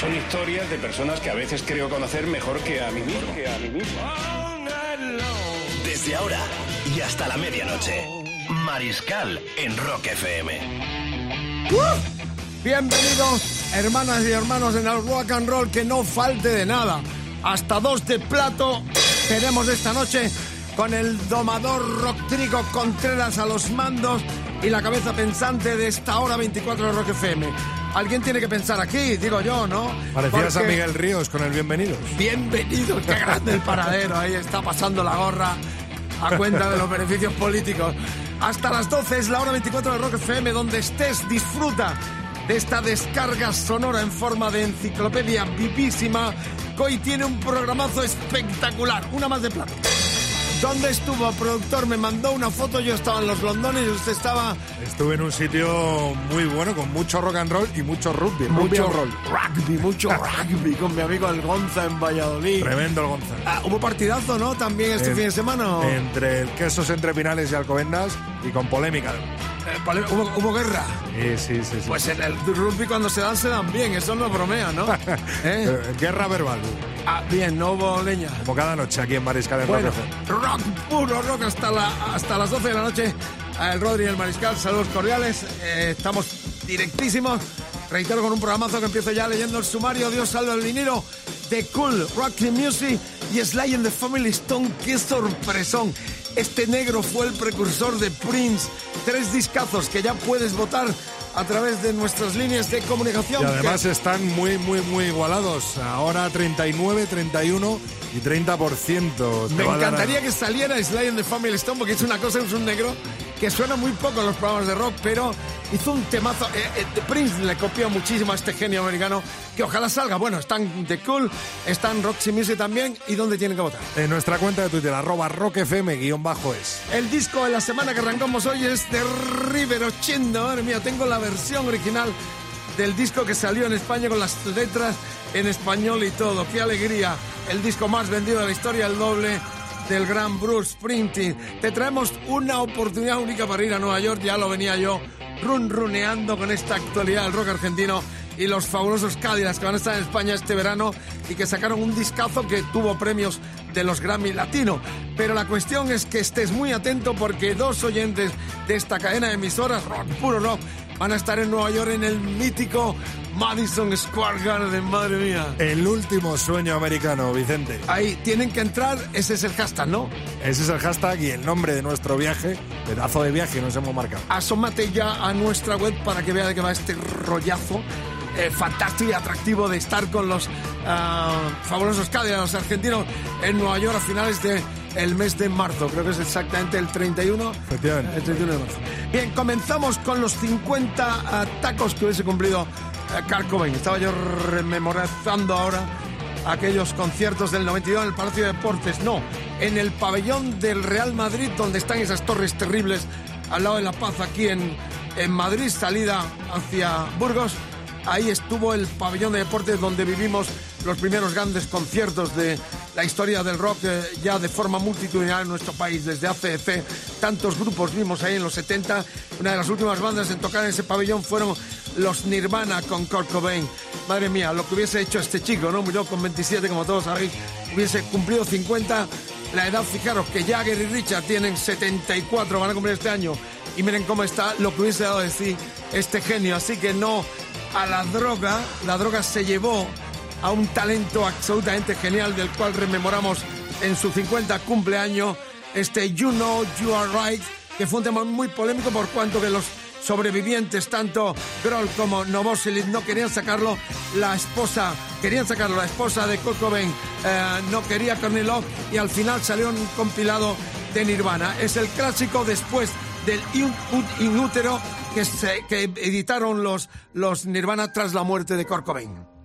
Son historias de personas que a veces creo conocer mejor que a mí mismo. Que a mí mismo. Desde ahora y hasta la medianoche. Mariscal en Rock FM. Bienvenidos, hermanas y hermanos, en el rock and roll, que no falte de nada. Hasta dos de plato tenemos esta noche con el domador Rodrigo Contreras a los mandos y la cabeza pensante de esta hora 24 de Rock FM. Alguien tiene que pensar aquí, digo yo, ¿no? Parecías a Porque- Miguel Ríos con el bienvenidos. Bienvenidos, qué grande el paradero. Ahí está pasando la gorra a cuenta de los beneficios políticos. Hasta las 12 es la hora 24 de Rock FM, donde estés, disfruta de esta descarga sonora en forma de enciclopedia vivísima, que hoy tiene un programazo espectacular. Una más de plata. ¿Dónde estuvo, productor? Me mandó una foto, yo estaba en los Londones y usted estaba Estuve en un sitio muy bueno con mucho rock and roll y mucho rugby. mucho and roll. rugby, mucho rugby con mi amigo el Gonza en Valladolid. Tremendo el Gonzalo. Ah, ¿Hubo partidazo, no? También este En- fin de semana. ¿o? Entre el quesos entre Pinales y Alcobendas y con polémica. Eh, ¿Hubo, hubo guerra? Sí, sí, sí. sí. Pues en el rugby cuando se dan, se dan bien. Eso no bromea, ¿no? ¿Eh? Eh, Guerra verbal, Ah, bien, no hubo leña. como cada noche aquí en Mariscal en Bueno, Rock puro rock hasta, la, hasta las 12 de la noche. El Rodri y el Mariscal, saludos cordiales. Eh, estamos directísimos. Reitero con un programazo que empiezo ya leyendo el sumario. Dios salve al vinilo de Cool, Rock Music y Sly and the Family Stone. ¡Qué sorpresón! Este negro fue el precursor de Prince. Tres discazos que ya puedes votar a través de nuestras líneas de comunicación. Y además que- están muy, muy, muy igualados. Ahora 39, 31 y 30%. Te Me a encantaría que saliera Sly and the Family Stone porque es una cosa, es un negro que suena muy poco en los programas de rock, pero hizo un temazo. Eh, eh, Prince le copió muchísimo a este genio americano que ojalá salga. Bueno, están The Cool, están Roxy Music también. ¿Y dónde tienen que votar? En nuestra cuenta de Twitter, arroba rockfm guion bajo es. El disco de la semana que arrancamos hoy es de River 80. Madre mía, tengo la versión original del disco que salió en España con las letras en español y todo. ¡Qué alegría! El disco más vendido de la historia, el doble del gran Bruce Springsteen. Te traemos una oportunidad única para ir a Nueva York. Ya lo venía yo run runeando con esta actualidad del rock argentino y los fabulosos Cadillacs que van a estar en España este verano y que sacaron un discazo que tuvo premios de los Grammy Latino. Pero la cuestión es que estés muy atento porque dos oyentes de esta cadena de emisoras, rock, puro rock, van a estar en Nueva York en el mítico Madison Square Garden, madre mía. El último sueño americano, Vicente. Ahí tienen que entrar, ese es el hashtag, ¿no? Ese es el hashtag y el nombre de nuestro viaje, pedazo de viaje nos hemos marcado. asómate ya a nuestra web para que vea de qué va este rollazo eh, fantástico y atractivo de estar con los ah, fabulosos Cadillacs, los argentinos, en Nueva York a finales de el mes de marzo. Creo que es exactamente el 31. Efectivamente. El 31 de marzo. Bien, comenzamos con los 50 ah, tacos que hubiese cumplido eh, Kurt Cobain. Estaba yo rememorizando ahora aquellos conciertos del 92 en el Palacio de Deportes. No, en el pabellón del Real Madrid, donde están esas torres terribles al lado de La Paz, aquí en, en Madrid, salida hacia Burgos. Ahí estuvo el pabellón de deportes donde vivimos los primeros grandes conciertos de la historia del rock eh, ya de forma multitudinaria en nuestro país. Desde ACF, tantos grupos vimos ahí en los 70. Una de las últimas bandas en tocar en ese pabellón fueron los Nirvana con Kurt Cobain. Madre mía, lo que hubiese hecho este chico, ¿no? Murió con 27, como todos sabéis. Hubiese cumplido 50. La edad, fijaros, que Jagger y Richard tienen 74, van a cumplir este año. Y miren cómo está lo que hubiese dado a decir este genio. Así que no a la droga. La droga se llevó a un talento absolutamente genial del cual rememoramos en su 50 cumpleaños este You Know You Are Right, que fue un tema muy polémico por cuanto que los sobrevivientes, tanto Grohl como Novoselic, no querían sacarlo. La esposa, querían sacarlo, la esposa de Kurt Cobain eh, no quería Courtney Love y al final salió un compilado de Nirvana. Es el clásico después del In, In que, se, que editaron los, los Nirvana tras la muerte de Kurt Cobain.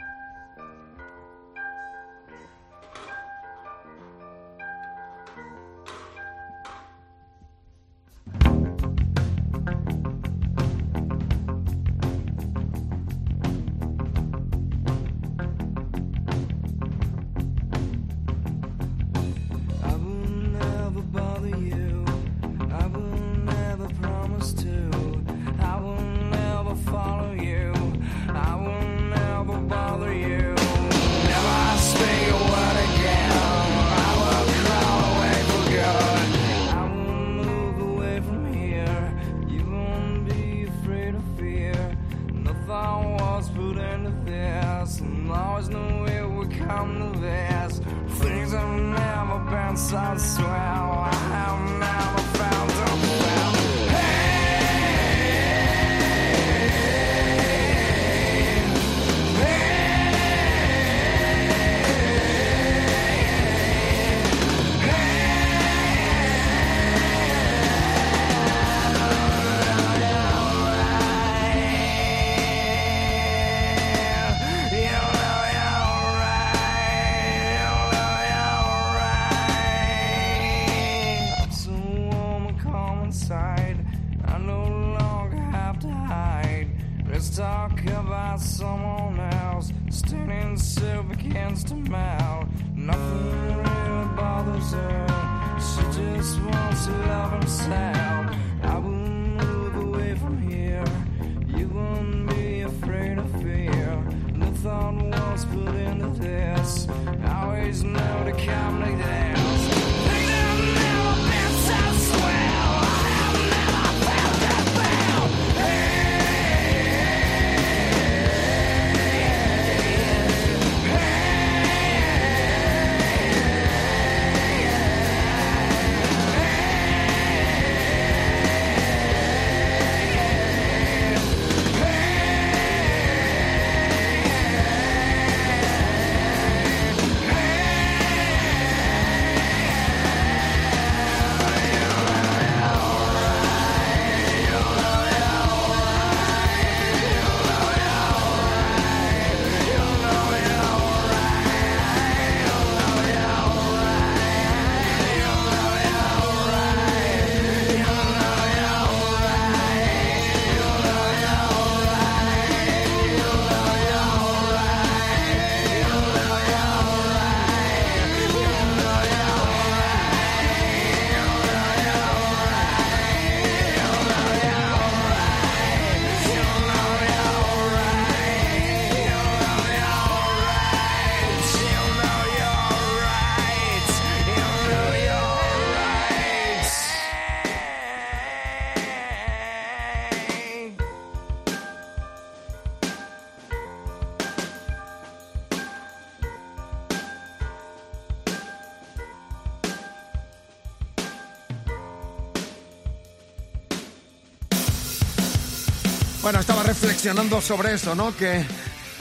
Reflexionando sobre eso, ¿no? Que eh,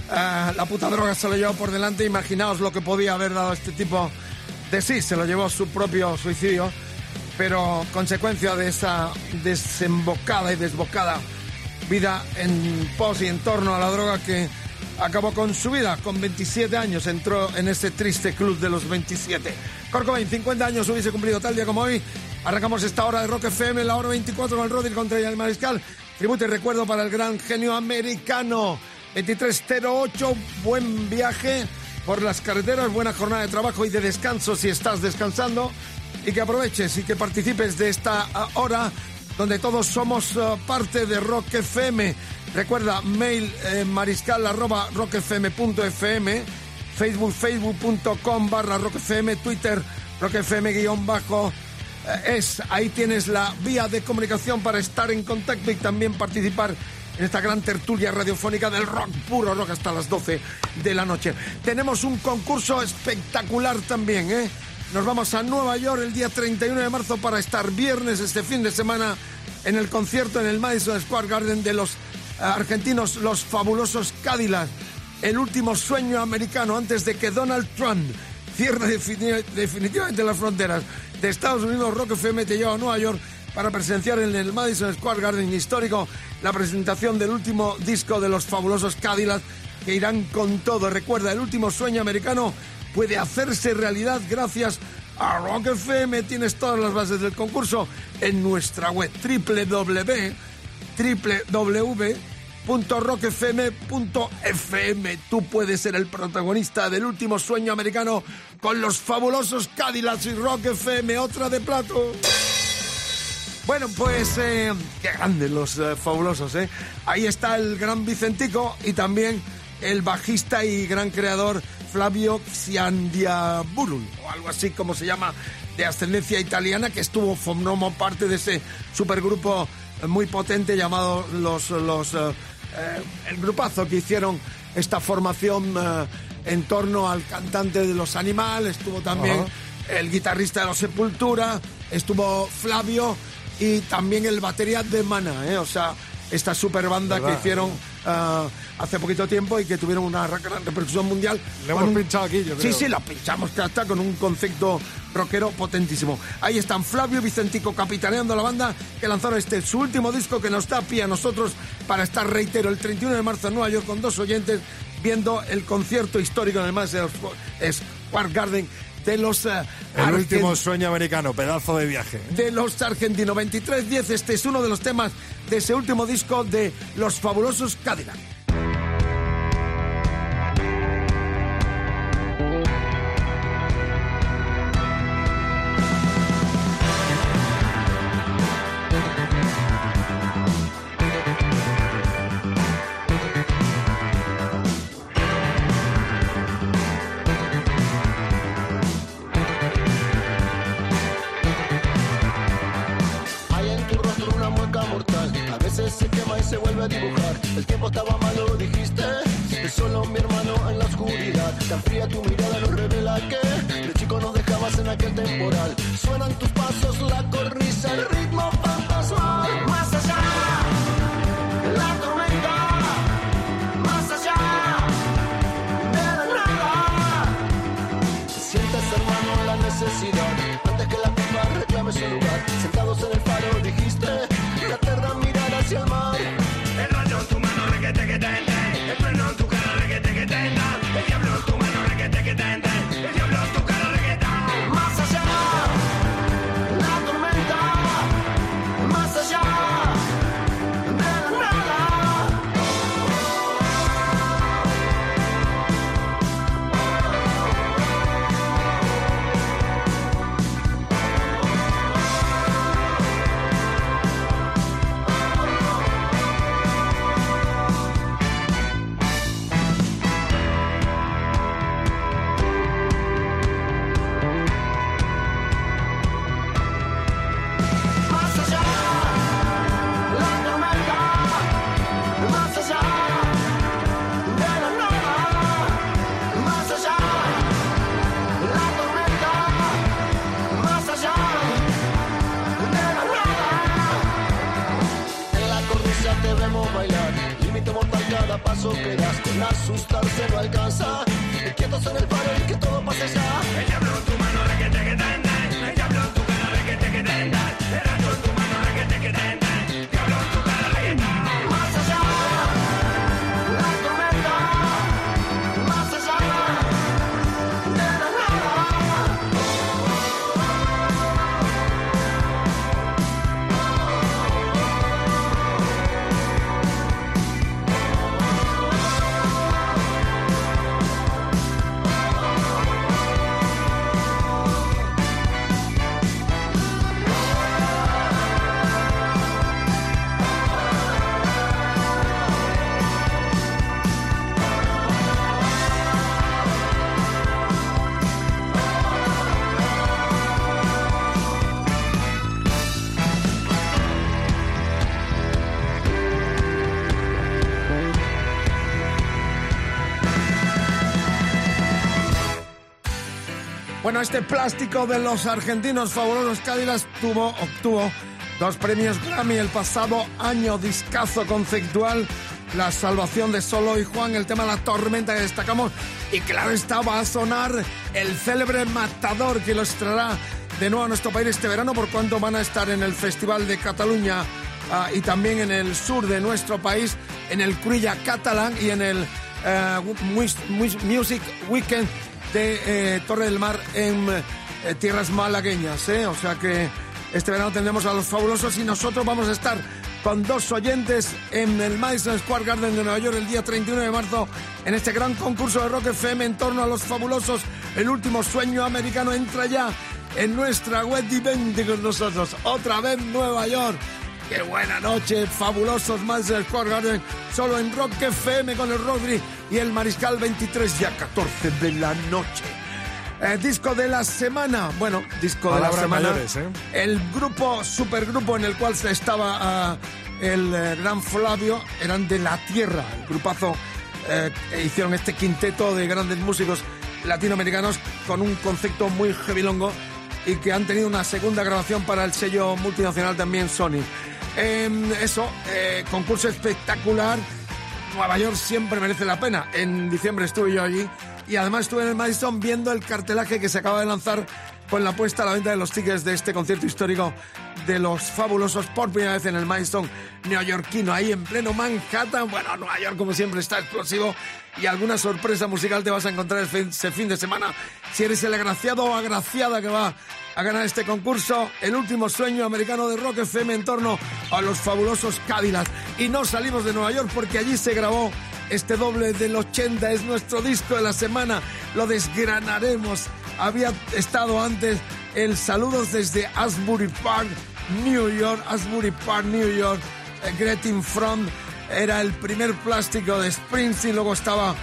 la puta droga se lo llevó por delante. Imaginaos lo que podía haber dado este tipo de sí. Se lo llevó su propio suicidio. Pero consecuencia de esa desembocada y desbocada vida en pos y en torno a la droga que acabó con su vida. Con 27 años entró en ese triste club de los 27. Corcovain, 50 años hubiese cumplido tal día como hoy. Arrancamos esta hora de Rock FM, la hora 24 con el Rodri contra el Mariscal. Tributo y recuerdo para el gran genio americano. 2308, buen viaje por las carreteras, buena jornada de trabajo y de descanso si estás descansando. Y que aproveches y que participes de esta ah, hora donde todos somos ah, parte de Rock FM. Recuerda, mail eh, mariscal arroba rockfm.fm, Facebook, facebook.com barra rockfm, Twitter, rockfm guion bajo es, ahí tienes la vía de comunicación para estar en contacto y también participar en esta gran tertulia radiofónica del rock, puro rock hasta las 12 de la noche. Tenemos un concurso espectacular también, ¿eh? Nos vamos a Nueva York el día 31 de marzo para estar viernes este fin de semana en el concierto en el Madison Square Garden de los eh, argentinos, los fabulosos Cadillacs. El último sueño americano antes de que Donald Trump defini- definitivamente las fronteras de Estados Unidos. Rock FM te lleva a Nueva York para presenciar en el Madison Square Garden histórico la presentación del último disco de los fabulosos Cadillacs que irán con todo. Recuerda, el último sueño americano puede hacerse realidad gracias a Rock FM. Tienes todas las bases del concurso en nuestra web www www.rockfm.fm. Tú puedes ser el protagonista del último sueño americano con los fabulosos Cadillacs y Rock FM, otra de plato. Bueno, pues eh, qué grandes los eh, fabulosos, ¿eh? Ahí está el gran Vicentico y también el bajista y gran creador Flavio Xiandiaburul, o algo así como se llama, de ascendencia italiana, que estuvo formó parte de ese supergrupo muy potente llamado los, los eh, eh, el grupazo que hicieron esta formación eh, en torno al cantante de los animales, estuvo también el guitarrista de los Sepultura, estuvo Flavio y también el batería de Mana, ¿eh? o sea, esta super banda que hicieron ah, hace poquito tiempo y que tuvieron una gran repercusión mundial. Le hemos un- pinchado aquí, yo Sí, creo. sí, lo pinchamos que hasta con un concepto rockero potentísimo. Ahí están Flavio y Vicentico capitaneando la banda que lanzaron este su último disco que nos da pie a nosotros para estar, reitero, el 31 de marzo en Nueva York con dos oyentes viendo el concierto histórico en el Madison Square Garden de los eh, El último sueño americano, pedazo de viaje. de los argentinos 23-10. Este es uno de los temas de ese último disco de Los Fabulosos Cadillac. Asustarse no alcanza. Este plástico de los argentinos fabulosos. Cádiz tuvo, obtuvo dos premios Grammy el pasado año, discazo conceptual, La Salvación de Solo y Juan, el tema La Tormenta que destacamos, y claro está, va a sonar el célebre Matador que lo extraerá de nuevo a nuestro país este verano, por cuanto van a estar en el Festival de Cataluña ah, y también en el sur de nuestro país, en el Cruilla Catalán y en el eh, Mus- Mus- Music Weekend de eh, Torre del Mar en eh, tierras malagueñas. ¿eh? O sea que este verano tendremos a los fabulosos y nosotros vamos a estar con dos oyentes en el Madison Square Garden de Nueva York el día 31 de marzo en este gran concurso de Rock FM en torno a los fabulosos. El último sueño americano entra ya en nuestra web y vente con nosotros. Otra vez Nueva York. Qué buena noche, fabulosos Madison Square Garden, solo en Rock FM con el Rodri y el Mariscal 23 y a 14 de la noche. Eh, disco de la semana, bueno, disco de la semana. mayores, ¿eh? El grupo, supergrupo en el cual se estaba ah, el eh, gran Flavio, eran de La Tierra, el grupazo, eh, hicieron este quinteto de grandes músicos latinoamericanos con un concepto muy heavilongo y que han tenido una segunda grabación para el sello multinacional también Sony. Em, eso, eh, concurso espectacular. Nueva York siempre merece la pena. En diciembre estuve yo allí y además estuve en el Madison viendo el cartelaje que se acaba de lanzar con la puesta a la venta de los tickets de este concierto histórico de los fabulosos por primera vez en el Madison neoyorquino, ahí en pleno Manhattan. Bueno, Nueva York como siempre está explosivo y alguna sorpresa musical te vas a encontrar ese fin de semana si eres el agraciado o agraciada que va a ganar este concurso, el último sueño americano de Rock FM en torno a los fabulosos Cadillacs. Y no salimos de Nueva York porque allí se grabó este doble del 80, es nuestro disco de la semana, lo desgranaremos. Había estado antes el Saludos desde Asbury Park, New York, Asbury Park, New York, eh, Greeting From, era el primer plástico de Springsteen, luego estaba,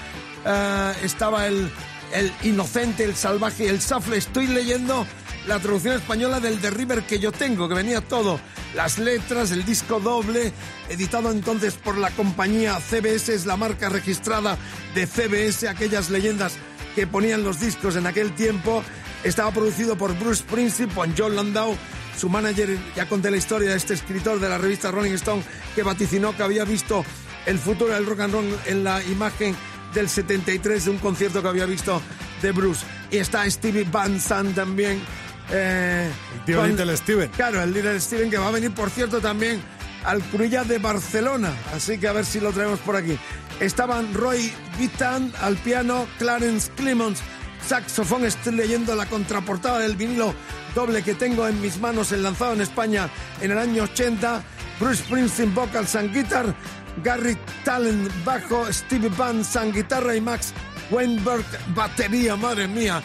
eh, estaba el, el Inocente, el Salvaje el Safle. Estoy leyendo la traducción española del The River que yo tengo, que venía todo, las letras, el disco doble, editado entonces por la compañía CBS, es la marca registrada de CBS, aquellas leyendas que ponían los discos en aquel tiempo. Estaba producido por Bruce Springsteen, por John Landau, su manager, ya conté la historia de este escritor de la revista Rolling Stone que vaticinó que había visto el futuro del rock and roll en la imagen del 73 de un concierto que había visto de Bruce. Y está Stevie Van Sant también. Eh, El tío con- Little Steven. Claro, el Little Steven que va a venir, por cierto, también al Cruilla de Barcelona. Así que a ver si lo traemos por aquí. Estaban Roy Vitan al piano, Clarence Clemons, saxofón. Estoy leyendo la contraportada del vinilo doble que tengo en mis manos, el lanzado en España en el año 80. Bruce Springsteen, vocals and guitar. Gary Talent, bajo. Steve Van Sant, guitarra. Y Max Weinberg, batería. Madre mía,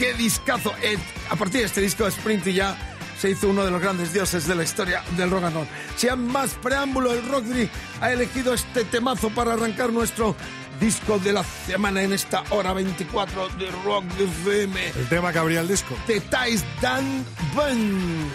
qué discazo. Eh, a partir de este disco Springsteen ya se hizo uno de los grandes dioses de la historia del rock and roll. Sin más preámbulo, el Rockdry ha elegido este temazo para arrancar nuestro disco de la semana en esta hora 24 de Rock FM. El tema que abría el disco. The Ties Dan Bun.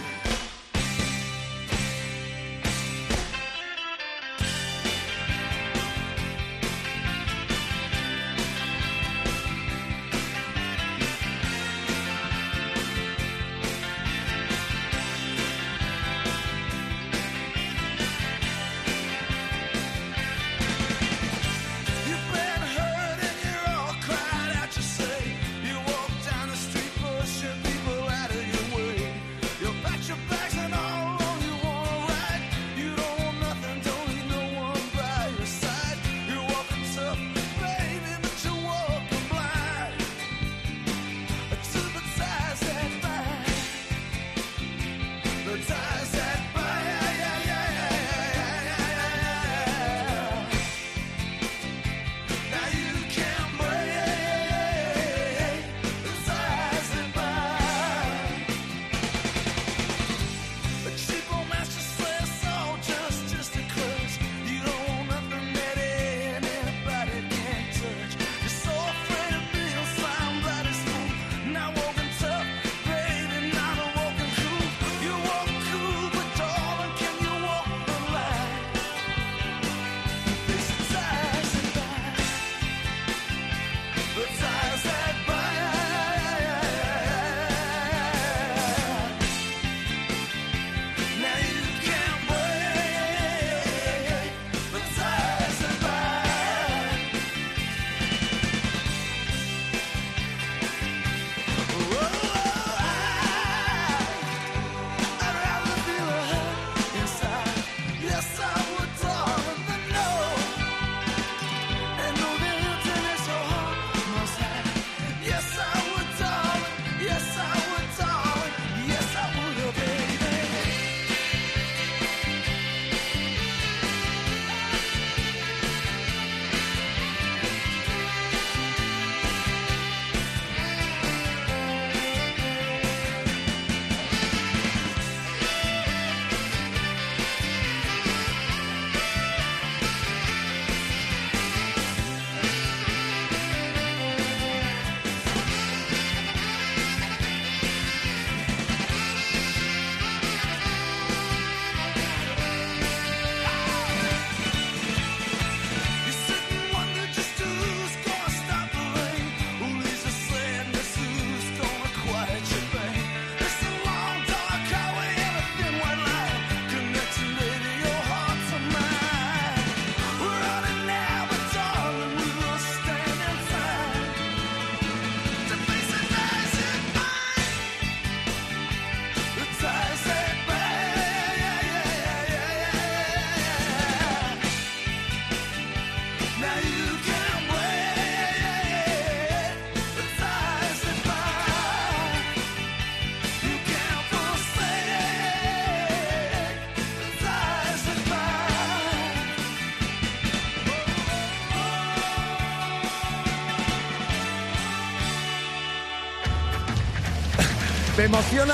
Emociona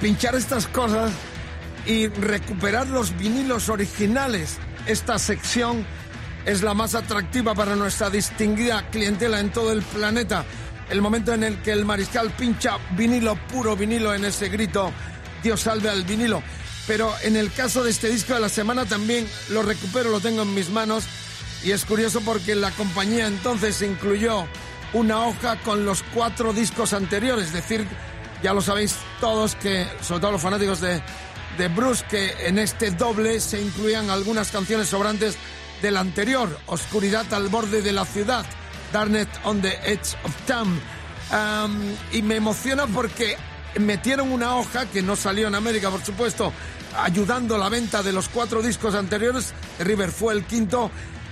pinchar estas cosas y recuperar los vinilos originales. Esta sección es la más atractiva para nuestra distinguida clientela en todo el planeta. El momento en el que el mariscal pincha vinilo, puro vinilo en ese grito, Dios salve al vinilo. Pero en el caso de este disco de la semana también lo recupero, lo tengo en mis manos. Y es curioso porque la compañía entonces incluyó una hoja con los cuatro discos anteriores, es decir, ya lo sabéis todos que, sobre todo los fanáticos de, de Bruce, que en este doble se incluían algunas canciones sobrantes del anterior, Oscuridad al borde de la ciudad, Darknet on the Edge of Town. Y me emociona porque metieron una hoja que no salió en América, por supuesto, ayudando a la venta de los cuatro discos anteriores. River fue el quinto,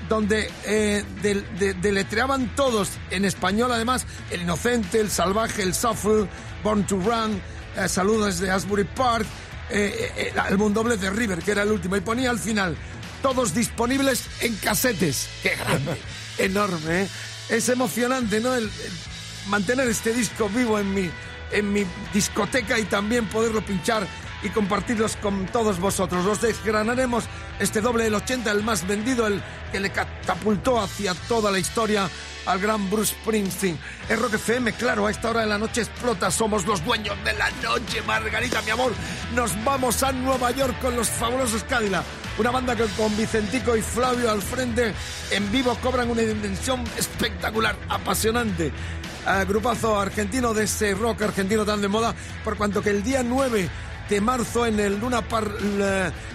donde eh, de- de- deletreaban todos en español, además, el inocente, el salvaje, el shuffle, Born to Run, eh, saludos de Asbury Park, eh, eh, el álbum doble de River, que era el último, y ponía al final, todos disponibles en casetes. ¡Qué grande! Enorme, ¿eh? Es emocionante, ¿no? El- el mantener este disco vivo en mi, en mi discoteca y también poderlo pinchar y compartirlos con todos vosotros. Los desgranaremos este doble del 80, el más vendido, el que le catapultó hacia toda la historia al gran Bruce Springsteen. Es Rock FM, claro, a esta hora de la noche explota, somos los dueños de la noche, Margarita, mi amor. Nos vamos a Nueva York con los fabulosos Cadillac. Una banda que con Vicentico y Flavio al frente en vivo cobran una dimensión espectacular, apasionante. Ah, grupazo argentino de ese rock argentino tan de moda, por cuanto que el día 9 de marzo en el Luna Park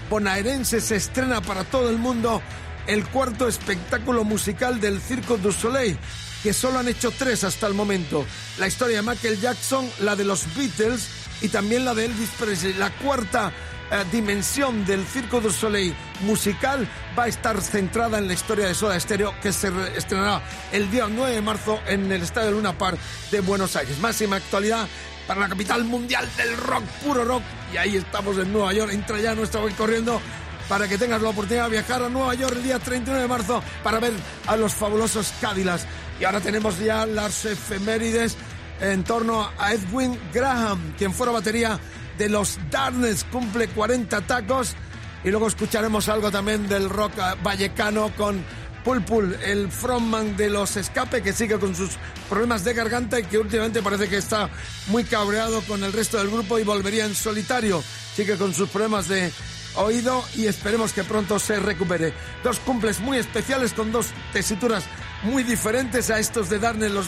bonaerense se estrena para todo el mundo el cuarto espectáculo musical del Circo du Soleil, que solo han hecho tres hasta el momento. La historia de Michael Jackson, la de los Beatles y también la de Elvis Presley. La cuarta eh, dimensión del Circo du Soleil musical va a estar centrada en la historia de Soda Stereo, que se re- estrenará el día 9 de marzo en el Estadio Luna Park de Buenos Aires. Máxima actualidad para la capital mundial del rock, puro rock. Y ahí estamos en Nueva York. Entra ya nuestra voz corriendo para que tengas la oportunidad de viajar a Nueva York el día 31 de marzo para ver a los fabulosos Cadillacs. Y ahora tenemos ya las efemérides en torno a Edwin Graham, quien fuera batería de los Darnets, cumple 40 tacos. Y luego escucharemos algo también del rock vallecano con Pulpul, el frontman de los Escape, que sigue con sus problemas de garganta y que últimamente parece que está muy cabreado con el resto del grupo y volvería en solitario. Sigue con sus problemas de oído y esperemos que pronto se recupere. Dos cumples muy especiales con dos tesituras muy diferentes a estos de Darnell los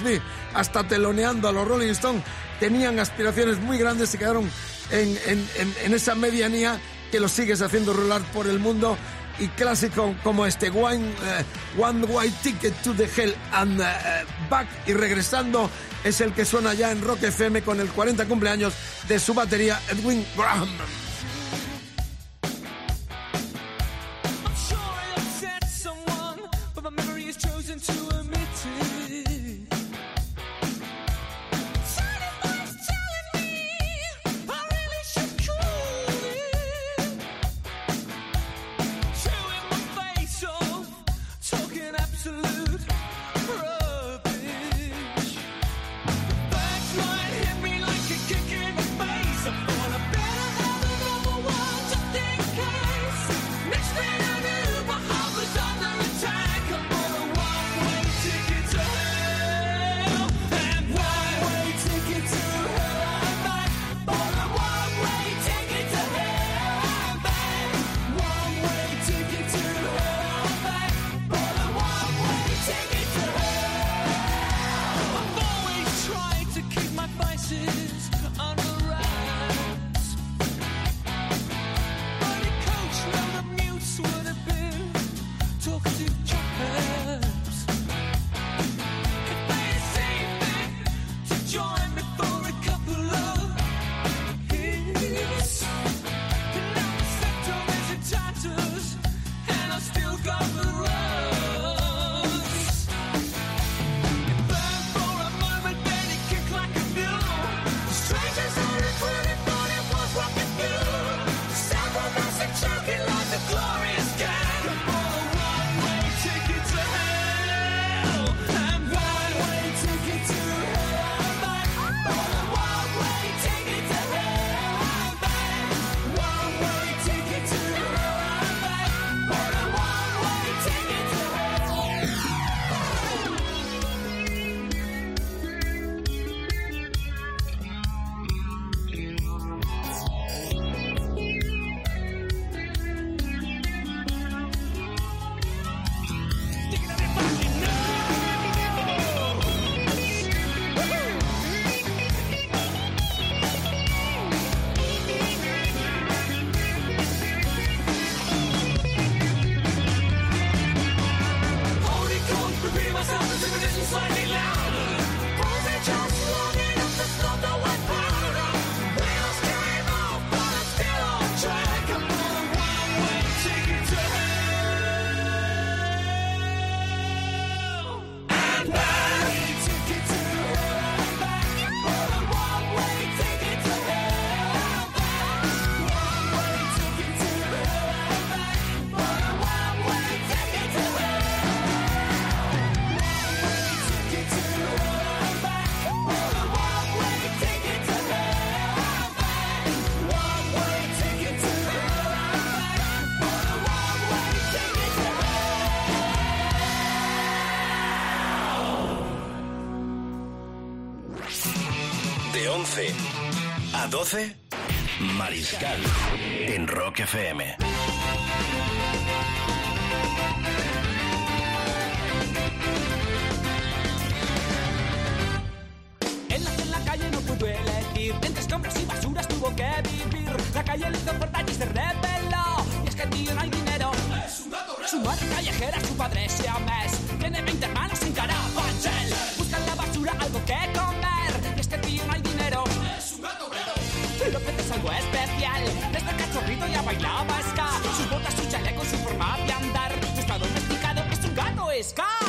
hasta teloneando a los Rolling Stones, tenían aspiraciones muy grandes y quedaron en, en- en- en esa medianía que los sigues haciendo rolar por el mundo y clásico como este One, eh, One White Ticket to the Hell and eh, Back y regresando es el que suena ya en Rock FM con el 40 cumpleaños de su batería Edwin Graham. 11 a 12, Mariscal en Rock FM. Un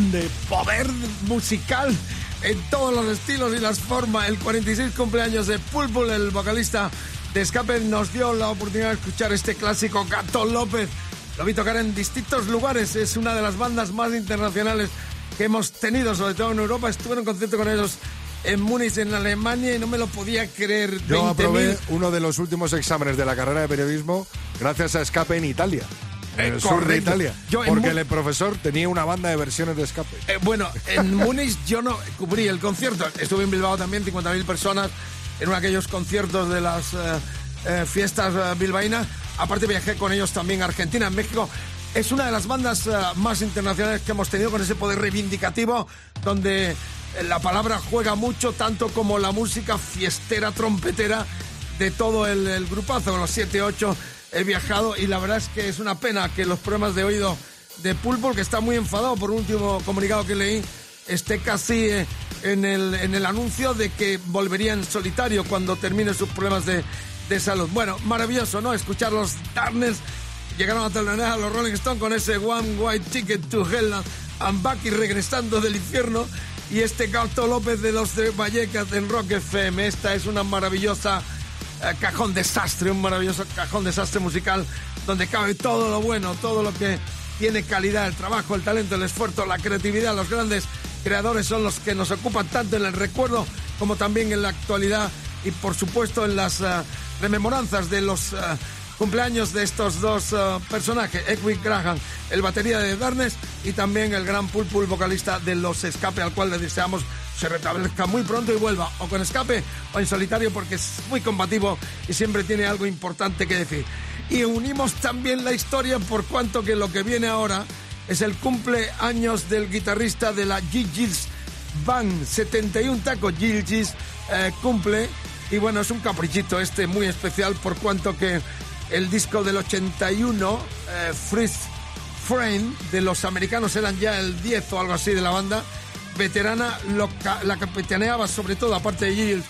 grande! Poder musical en todos los estilos y las formas. El 46 cumpleaños de Pulpul, el vocalista de Escape, nos dio la oportunidad de escuchar este clásico Gato López. Lo vi tocar en distintos lugares. Es una de las bandas más internacionales que hemos tenido, sobre todo en Europa. Estuve en un concierto con ellos en Múnich, en Alemania, y no me lo podía creer. Yo 20.000. aprobé uno de los últimos exámenes de la carrera de periodismo gracias a Escape en Italia. En Eh, el sur de. Italia. Yo porque el profesor tenía una banda de versiones de Escape. Eh, bueno, en Múnich yo no cubrí el concierto. Estuve en Bilbao también, 50.000 personas, en uno de aquellos conciertos de las eh, eh, fiestas eh, bilbaínas. Aparte viajé con ellos también a Argentina, en México. Es una de las bandas eh, más internacionales que hemos tenido con ese poder reivindicativo, donde eh, la palabra juega mucho, tanto como la música fiestera, trompetera de todo el, el grupazo, los 7-8 he viajado y la verdad es que es una pena que los problemas de oído de Pulpo, que está muy enfadado por un último comunicado que leí, esté casi eh, en, el, en el anuncio de que volvería en solitario cuando termine sus problemas de, de salud. Bueno, maravilloso, ¿no? Escuchar los Darkness. Llegaron a telonear a los Rolling Stones con ese One White Ticket to Hell and Back y regresando del infierno. Y este Gato López de los Vallecas en Rock FM. Esta es una maravillosa cajón desastre, un maravilloso cajón desastre musical donde cabe todo lo bueno, todo lo que tiene calidad, el trabajo, el talento, el esfuerzo, la creatividad. Los grandes creadores son los que nos ocupan tanto en el recuerdo como también en la actualidad y por supuesto en las eh, rememoranzas de los eh, cumpleaños de estos dos eh, personajes, Edwin Graham, el batería de Darnes y también el gran Pulpul, vocalista de Los Escape, al cual le deseamos se restablezca muy pronto y vuelva o con escape o en solitario porque es muy combativo y siempre tiene algo importante que decir. Y unimos también la historia por cuanto que lo que viene ahora es el cumpleaños del guitarrista de la Gilgis Band, 71 tacos Gilgis eh, cumple y bueno, es un caprichito este muy especial por cuanto que el disco del 81, eh, Fritz Frame, de los americanos eran ya el 10 o algo así de la banda, veterana, lo ca- la capitaneaba sobre todo, aparte de Gilles,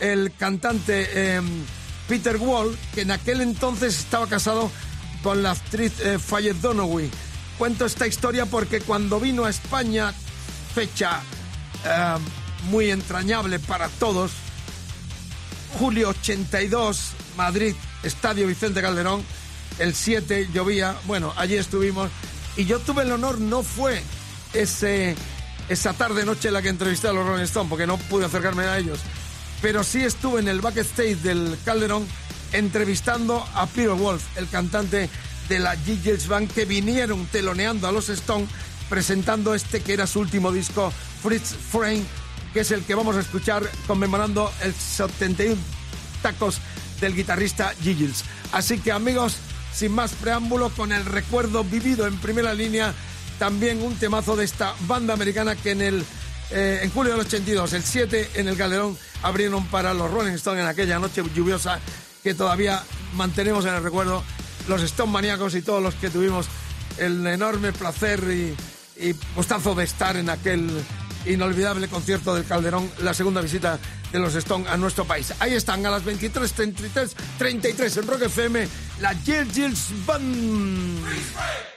el cantante em, Peter Wall, que en aquel entonces estaba casado con la actriz eh, Fayette Donoway. Cuento esta historia porque cuando vino a España, fecha eh, muy entrañable para todos, julio 82, Madrid, Estadio Vicente Calderón, el 7 llovía, bueno, allí estuvimos y yo tuve el honor, no fue ese, esa tarde noche en la que entrevisté a los Rolling Stones, porque no pude acercarme a ellos, pero sí estuve en el backstage del Calderón entrevistando a Peter Wolf, el cantante de la Giggles Band, que vinieron teloneando a los Stones presentando este que era su último disco, Fritz Frame, que es el que vamos a escuchar conmemorando el 71 tacos del guitarrista Giggles. Así que amigos, sin más preámbulo, con el recuerdo vivido en primera línea, también un temazo de esta banda americana que en el eh, en julio del 82, el 7 en el Calderón, abrieron para los Rolling Stones en aquella noche lluviosa que todavía mantenemos en el recuerdo los Stone maníacos y todos los que tuvimos el enorme placer y, gustazo de estar en aquel inolvidable concierto del Calderón, la segunda visita de los Stone a nuestro país. Ahí están a las 23.33 33 en Rock FM, la Jill Jills Band.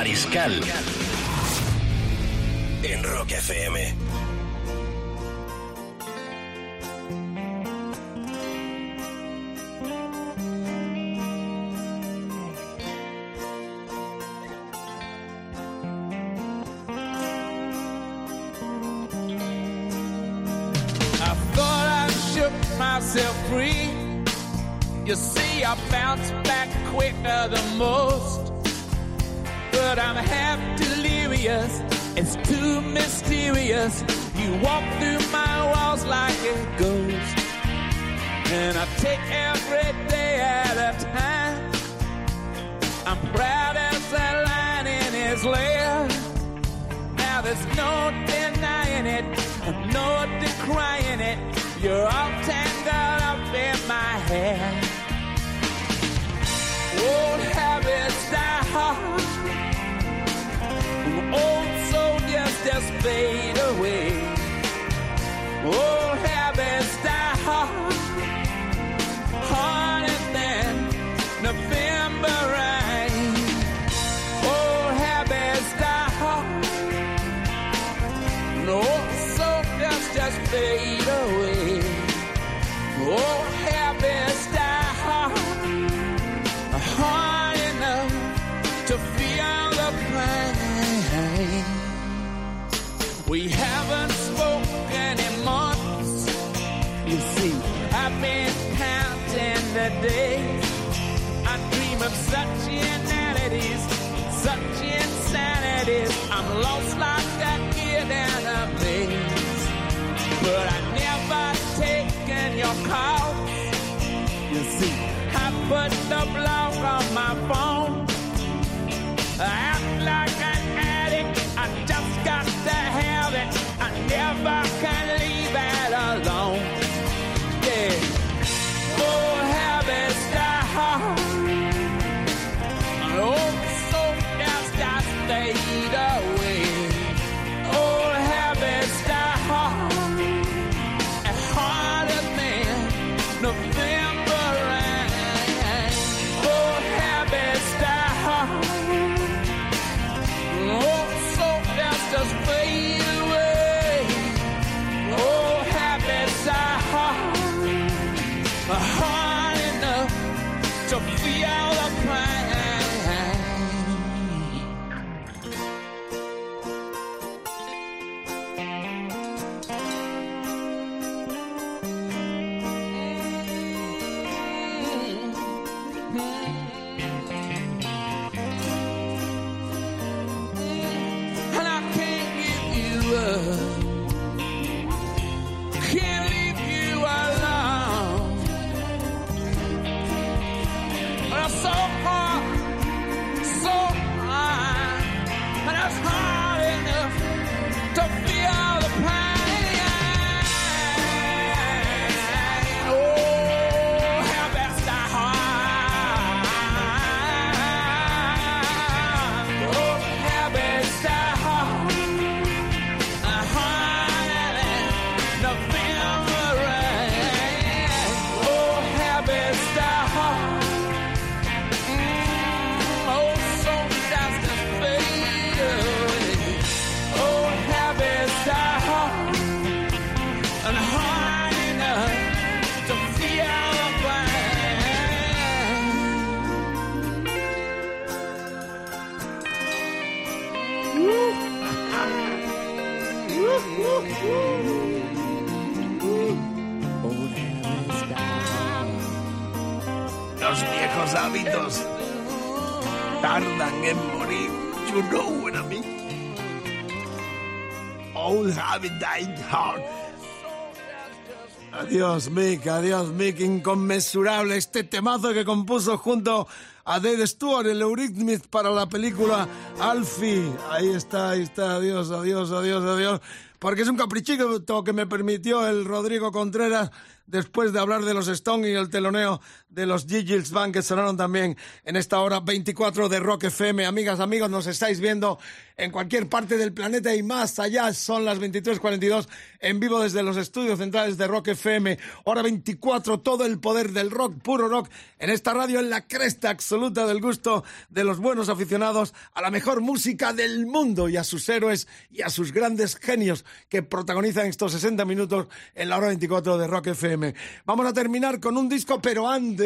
Mariscal. En Rock FM. Myself free. You see, I bounce back quicker than most. But I'm half delirious, it's too mysterious. You walk through my walls like a ghost. And I take every day at a time. I'm proud as a lion in his lair. Now there's no denying it, no decrying it. You're all tangled up in my hair. Old habits die hard. Just fade away. Old habits die hard. Put the block on my phone. Adiós, Mick, adiós, Mick, inconmensurable. Este temazo que compuso junto a Dave Stewart, el Eurythmics, para la película Alfie. Ahí está, ahí está, adiós, adiós, adiós, adiós. Porque es un caprichito que me permitió el Rodrigo Contreras después de hablar de los Stone y el teloneo de los Giggles Band que sonaron también en esta hora 24 de Rock FM. Amigas, amigos, nos estáis viendo en cualquier parte del planeta y más allá. Son las 23.42 en vivo desde los estudios centrales de Rock FM. Hora 24, todo el poder del rock, puro rock, en esta radio en la cresta absoluta del gusto de los buenos aficionados a la mejor música del mundo y a sus héroes y a sus grandes genios que protagonizan estos 60 minutos en la hora 24 de Rock FM. Vamos a terminar con un disco, pero antes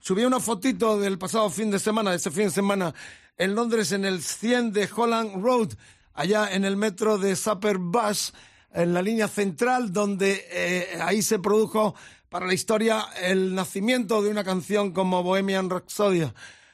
subí una fotito del pasado fin de semana, de ese fin de semana, en Londres, en el 100 de Holland Road, allá en el metro de Supper Bus, en la línea central, donde eh, ahí se produjo para la historia el nacimiento de una canción como Bohemian Rhapsody,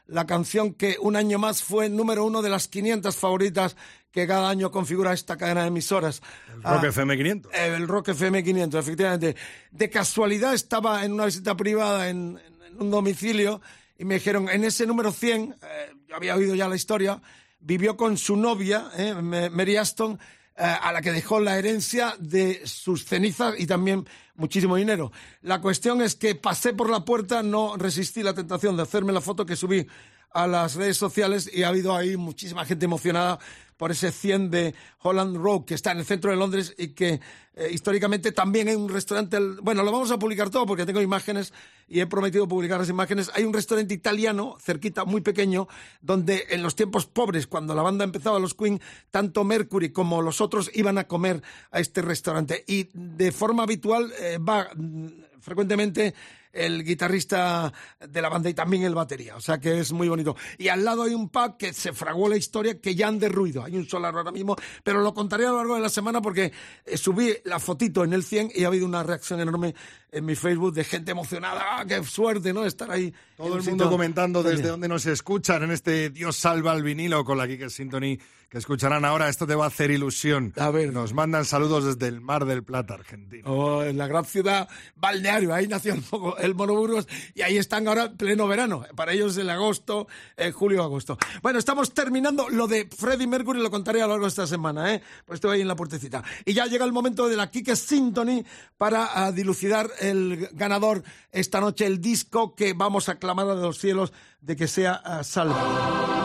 la canción que un año más fue número uno de las 500 favoritas que cada año configura esta cadena de emisoras. El Rock Ah, FM 500. eh, el Rock FM 500, efectivamente. De casualidad estaba en una visita privada en, un domicilio y me dijeron, en ese número 100, eh, yo había oído ya la historia, vivió con su novia, eh, Ma- Mary Aston, eh, a la que dejó la herencia de sus cenizas y también muchísimo dinero. La cuestión es que pasé por la puerta, no resistí la tentación de hacerme la foto que subí a las redes sociales y ha habido ahí muchísima gente emocionada por ese 100 de Holland Road que está en el centro de Londres y que eh, históricamente también hay un restaurante, bueno, lo vamos a publicar todo porque tengo imágenes y he prometido publicar las imágenes. Hay un restaurante italiano cerquita, muy pequeño, donde en los tiempos pobres, cuando la banda empezaba, los Queen, tanto Mercury como los otros iban a comer a este restaurante y de forma habitual eh, va mm, frecuentemente el guitarrista de la banda y también el batería. O sea que es muy bonito. Y al lado hay un pub que se fraguó la historia que ya han derruido. Hay un solar ahora mismo, pero lo contaré a lo largo de la semana porque eh, subí la fotito en el 100 y ha habido una reacción enorme en mi Facebook de gente emocionada. ¡Ah, qué suerte, ¿no? Estar ahí. Todo el un mundo sitio comentando tan desde dónde nos escuchan en este Dios salva al vinilo con la Kike Symphony que escucharán ahora. Esto te va a hacer ilusión. A ver. Nos mandan saludos desde el Mar del Plata, Argentina. Oh, en la gran ciudad balneario, ahí nació el, Monoburgos y ahí están ahora en pleno verano. Para ellos el agosto, el julio-agosto. Bueno, estamos terminando lo de Freddie Mercury, lo contaré a lo largo de esta semana, ¿eh? Pues estoy ahí en la puertecita. Y ya llega el momento de la Kike Symphony para ah, dilucidar el ganador esta noche, el disco que vamos a clamar a los cielos de que sea ah, salvo.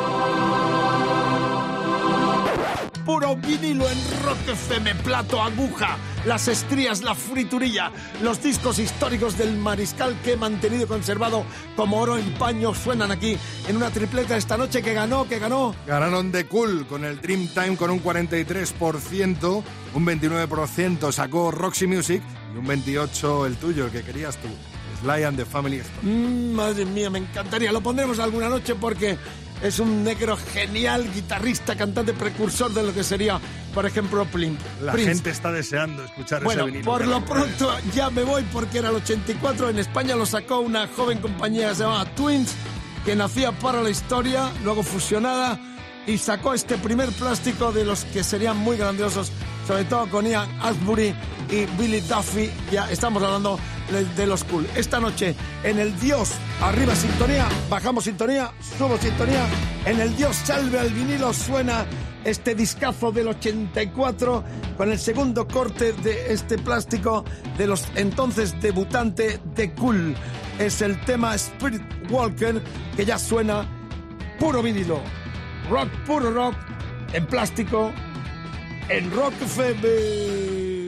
Puro vinilo en Rock FM, plato, aguja, las estrías, la friturilla, los discos históricos del mariscal que he mantenido conservado como oro en paño suenan aquí en una tripleta esta noche que ganó, que ganó. Ganaron de Cool con el Dreamtime con un 43%, un 29% sacó Roxy Music y un 28% el tuyo, el que querías tú. Sly and the Family Stone. Mm, madre mía, me encantaría. Lo pondremos alguna noche porque es un negro genial, guitarrista, cantante, precursor de lo que sería, por ejemplo, Plimp. La Prince. gente está deseando escuchar Bueno, ese vinilo. por lo pronto ya me voy porque era el 84. En España lo sacó una joven compañía que se llamaba Twins, que nacía para la historia, luego fusionada, y sacó este primer plástico de los que serían muy grandiosos, sobre todo con Ian Asbury y Billy Duffy. Ya estamos hablando de, los cool. Esta noche en el Dios, arriba sintonía, bajamos sintonía, subo sintonía. En el Dios salve al vinilo suena este discazo del 84 con el segundo corte de este plástico de los entonces debutante de Cool. Es el tema Spirit Walker que ya suena puro vinilo. Rock, puro rock, en plástico, en Rock FM.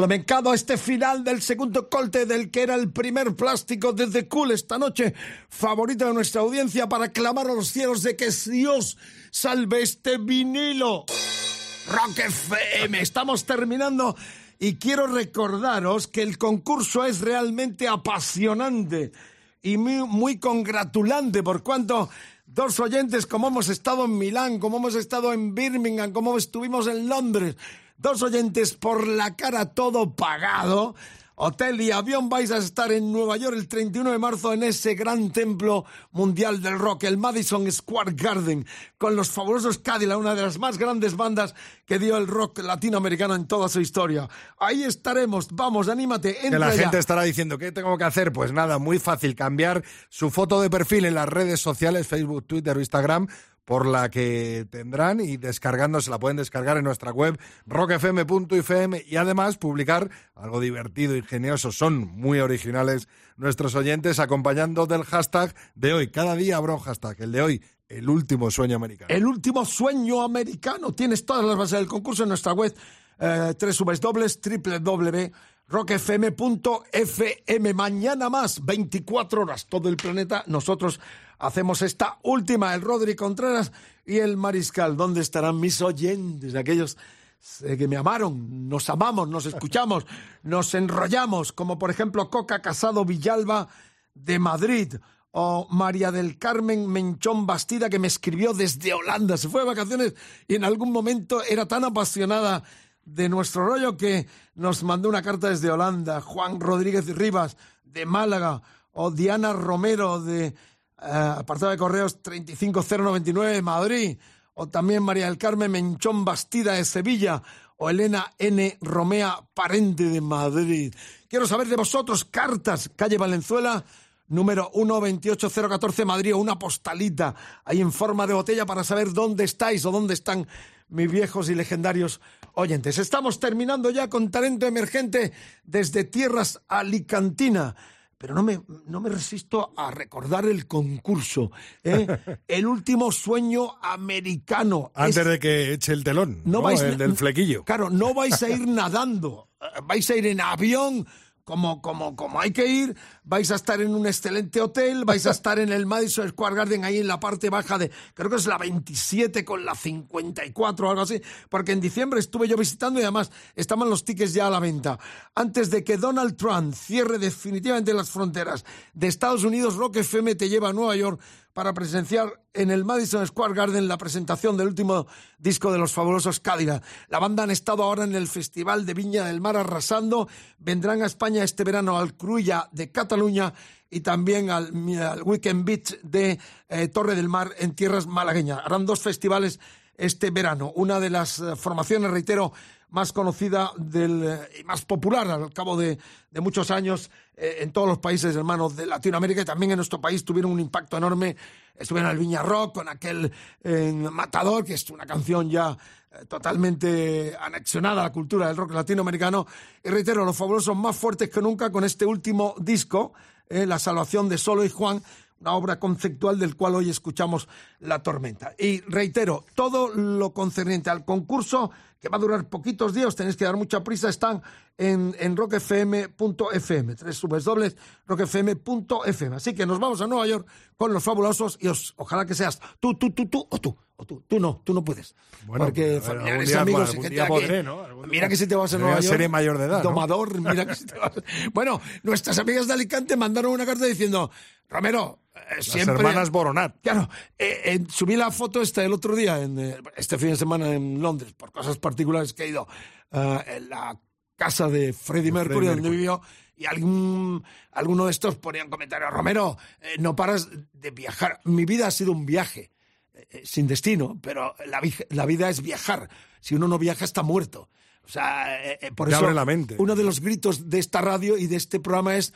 Flamencado este final del segundo colte del que era el primer plástico de The Cool esta noche, favorito de nuestra audiencia para clamar a los cielos de que Dios salve este vinilo. Rock FM, estamos terminando y quiero recordaros que el concurso es realmente apasionante y muy, muy congratulante por cuanto dos oyentes como hemos estado en Milán, como hemos estado en Birmingham, como estuvimos en Londres, dos oyentes por la cara todo pagado. Hotel y avión vais a estar en Nueva York el 31 de marzo en ese gran templo mundial del rock, el Madison Square Garden, con los fabulosos Cadillac, una de las más grandes bandas que dio el rock latinoamericano en toda su historia. Ahí estaremos, vamos, anímate, Que entra la ya. gente estará diciendo, ¿qué tengo que hacer? Pues nada, muy fácil, cambiar su foto de perfil en las redes sociales, Facebook, Twitter o Instagram, por la que tendrán y descargándose, la pueden descargar en nuestra web rockfm.fm y además publicar algo divertido, ingenioso, son muy originales nuestros oyentes acompañando del hashtag de hoy. Cada día habrá un hashtag, el de hoy, el último sueño americano. El último sueño americano. Tienes todas las bases del concurso en nuestra web eh, www.rockfm.fm. Mañana más, 24 horas, todo el planeta. Nosotros hacemos esta última, el Rodri Contreras y el Mariscal. ¿Dónde estarán mis oyentes? Aquellos eh, que me amaron, nos amamos, nos escuchamos, nos enrollamos, como por ejemplo Coca Casado Villalba de Madrid o María del Carmen Menchón Bastida que me escribió desde Holanda, se fue de vacaciones y en algún momento era tan apasionada de nuestro rollo que nos mandó una carta desde Holanda, Juan Rodríguez Rivas de Málaga o Diana Romero de eh, apartado de correos 35099 de Madrid o también María del Carmen Menchón Bastida de Sevilla, o Elena N. Romea Parente de Madrid. Quiero saber de vosotros, cartas, calle Valenzuela, número 128014 Madrid, o una postalita ahí en forma de botella para saber dónde estáis o dónde están mis viejos y legendarios oyentes. Estamos terminando ya con talento emergente desde tierras alicantina pero no me, no me resisto a recordar el concurso. ¿eh? El último sueño americano. Antes Es- de que eche el telón, no ¿no? vais el del flequillo. Claro, no vais a ir nadando, eh, vais a ir en avión. Como, como, como hay que ir, vais a estar en un excelente hotel, vais a estar en el Madison Square Garden, ahí en la parte baja de, creo que es la 27 con la 54 o algo así, porque en diciembre estuve yo visitando y además estaban los tickets ya a la venta. Antes de que Donald Trump cierre definitivamente las fronteras de Estados Unidos, Rock FM te lleva a Nueva York para presenciar en el Madison Square Garden la presentación del último disco de los fabulosos Cadillac. La banda han estado ahora en el Festival de Viña del Mar arrasando. Vendrán a España este verano al Cruïlla de Cataluña y también al, Weekend Beach de eh, Torre del Mar en tierras malagueñas. Harán dos festivales este verano. Una de las eh, formaciones, reitero, más conocida del, eh, y más popular al cabo de, de muchos años en todos los países hermanos de Latinoamérica y también en nuestro país tuvieron un impacto enorme. Estuvieron en el Viña Rock con aquel Matador, que es una canción ya totalmente anexionada a la cultura del rock latinoamericano. Y reitero, los fabulosos más fuertes que nunca con este último disco, eh, La Salvación de Solo y Juan, una obra conceptual del cual hoy escuchamos La Tormenta. Y reitero, todo lo concerniente al concurso, que va a durar poquitos días, tenéis que dar mucha prisa, están en, en rockfm.fm, tres dobles rockfm.fm. Así que nos vamos a Nueva York con los fabulosos y os, ojalá que seas tú, tú, tú, tú o tú. O tú, tú no, tú no puedes. Bueno, Porque familiares día- amigos gente podré, ¿no? Mira que si te vas a. Nueva York. seré mayor de edad, ¿no? Domador, mira que si te vas. Bueno, nuestras amigas de Alicante mandaron una carta diciendo, Romero, eh, siempre... hermanas Boronat. Claro, eh, eh, subí la foto esta el otro día, en, este fin de semana en Londres, por cosas particulares que he ido, eh, en la casa de Freddie Mercury, donde Mercury. vivió, y algún, alguno de estos ponían comentarios, Romero, eh, no paras de viajar. Mi vida ha sido un viaje, eh, sin destino, pero la, la vida es viajar. Si uno no viaja, está muerto. O sea, eh, por Te eso abre la mente. uno de los gritos de esta radio y de este programa es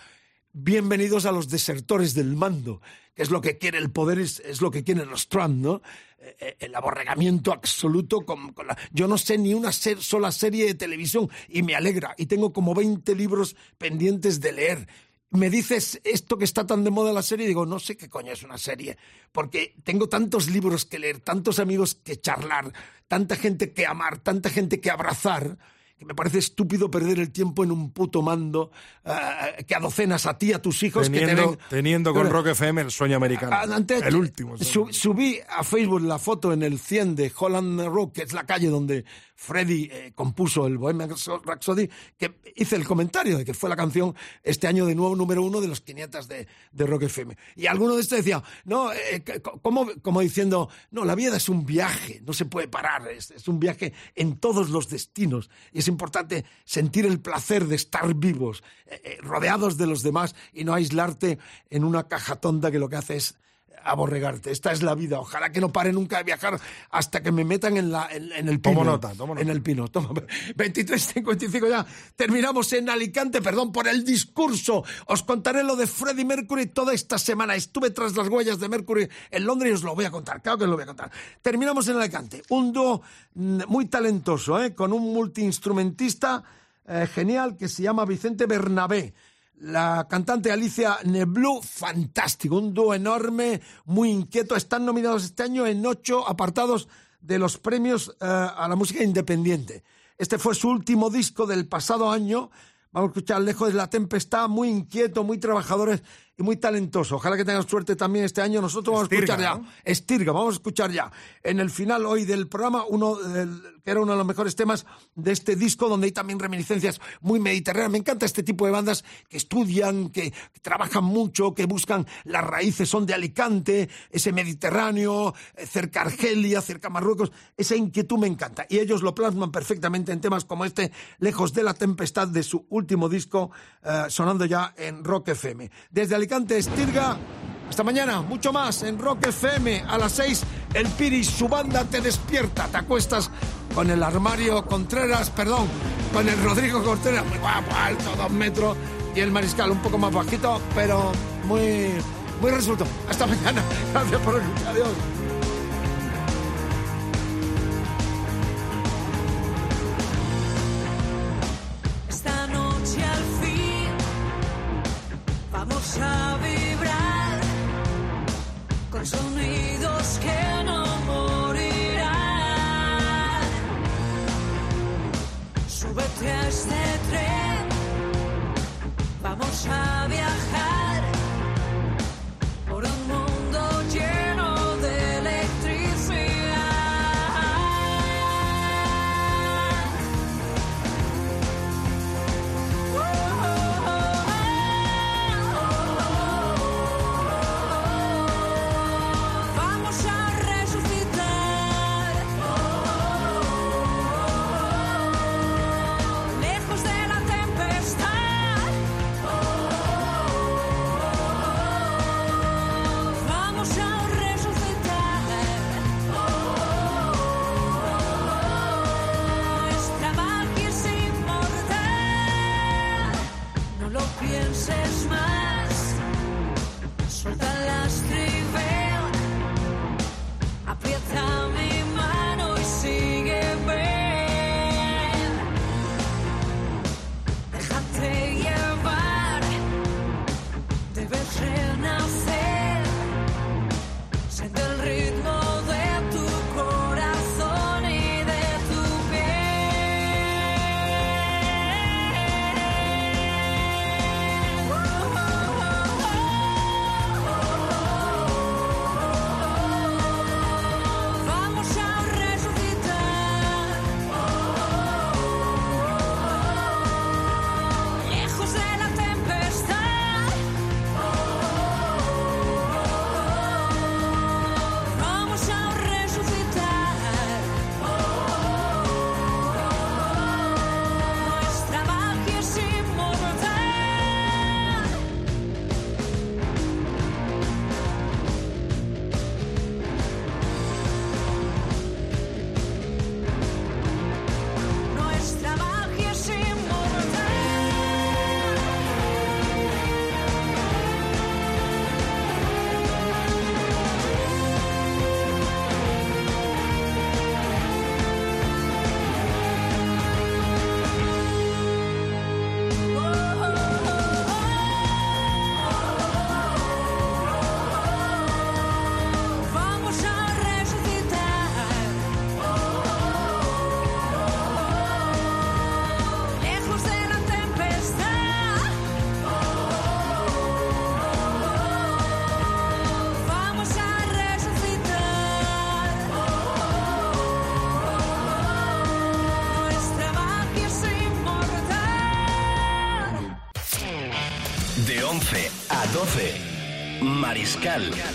bienvenidos a los desertores del mando, que es lo que quiere el poder, es, lo que quieren los Trump, ¿no? Eh, eh, El aborregamiento absoluto con, la... Yo no sé ni una sola serie de televisión y me alegra. Y tengo como 20 libros pendientes de leer. Me dices esto que está tan de moda la serie y digo, no sé qué coño es una serie, porque tengo tantos libros que leer, tantos amigos que charlar, tanta gente que amar, tanta gente que abrazar, que me parece estúpido perder el tiempo en un puto mando eh, que adocenas a ti, a tus hijos, que te Teniendo, ven... teniendo con Pero- Rock FM el sueño americano. Ah, antes- el último. su- subí a Facebook la foto en el 100 de Holland Rock, que es la calle donde Freddy eh, compuso el Bohemian Rhapsody, que hice el comentario de que fue la canción este año de nuevo número uno de los 500 de, de Rock FM. Y alguno de estos decía, no, eh, c- como, como diciendo, no, la vida es un viaje, no se puede parar, es, es un viaje en todos los destinos. Es importante sentir el placer de estar vivos, eh, eh, rodeados de los demás y no aislarte en una caja tonta que lo que hace es aborregarte. Esta es la vida. Ojalá que no pare nunca de viajar hasta que me metan en, la, en, en el pino. Tomo nota, tomo nota. En el pino. Toma. 23.55 ya. Terminamos en Alicante. Perdón por el discurso. Os contaré lo de Freddie Mercury toda esta semana. Estuve tras las huellas de Mercury en Londres y os lo voy a contar. Claro que os lo voy a contar. Terminamos en Alicante. Un dúo mm, muy talentoso, ¿eh? con un multiinstrumentista eh, genial que se llama Vicente Bernabé. La cantante Alicia Neblu, fantástico, un dúo enorme, muy inquieto. Están nominados este año en ocho apartados de los premios eh, a la música independiente. Este fue su último disco del pasado año. Vamos a escuchar Lejos de la Tempestad, muy inquieto, muy trabajadores y muy talentoso. Ojalá que tengan suerte también este año. Nosotros vamos Estirga, a escuchar ya. ¿no? Estirga, vamos a escuchar ya. En el final hoy del programa, uno del- que era uno de los mejores temas de este disco, donde hay también reminiscencias muy mediterráneas. Me encanta este tipo de bandas que estudian, que, que trabajan mucho, que buscan las raíces, son de Alicante, ese Mediterráneo, eh, cerca Argelia, cerca Marruecos. Esa inquietud me encanta. Y ellos lo plasman perfectamente en temas como este, Lejos de la Tempestad, de su último disco, eh, sonando ya en Rock FM. Desde Alicante, Estirga. Hasta mañana, mucho más en Rock FM a las 6. El Piri, su banda te despierta. Te acuestas con el armario Contreras, perdón, con el Rodrigo Contreras, muy guapo, alto, dos metros, y el Mariscal un poco más bajito, pero muy, muy resuelto. Hasta mañana. Gracias por escuchar. Adiós. Vamos a vibrar con sonidos que no morirán. Súbete a este tren, vamos a viajar Mariscal.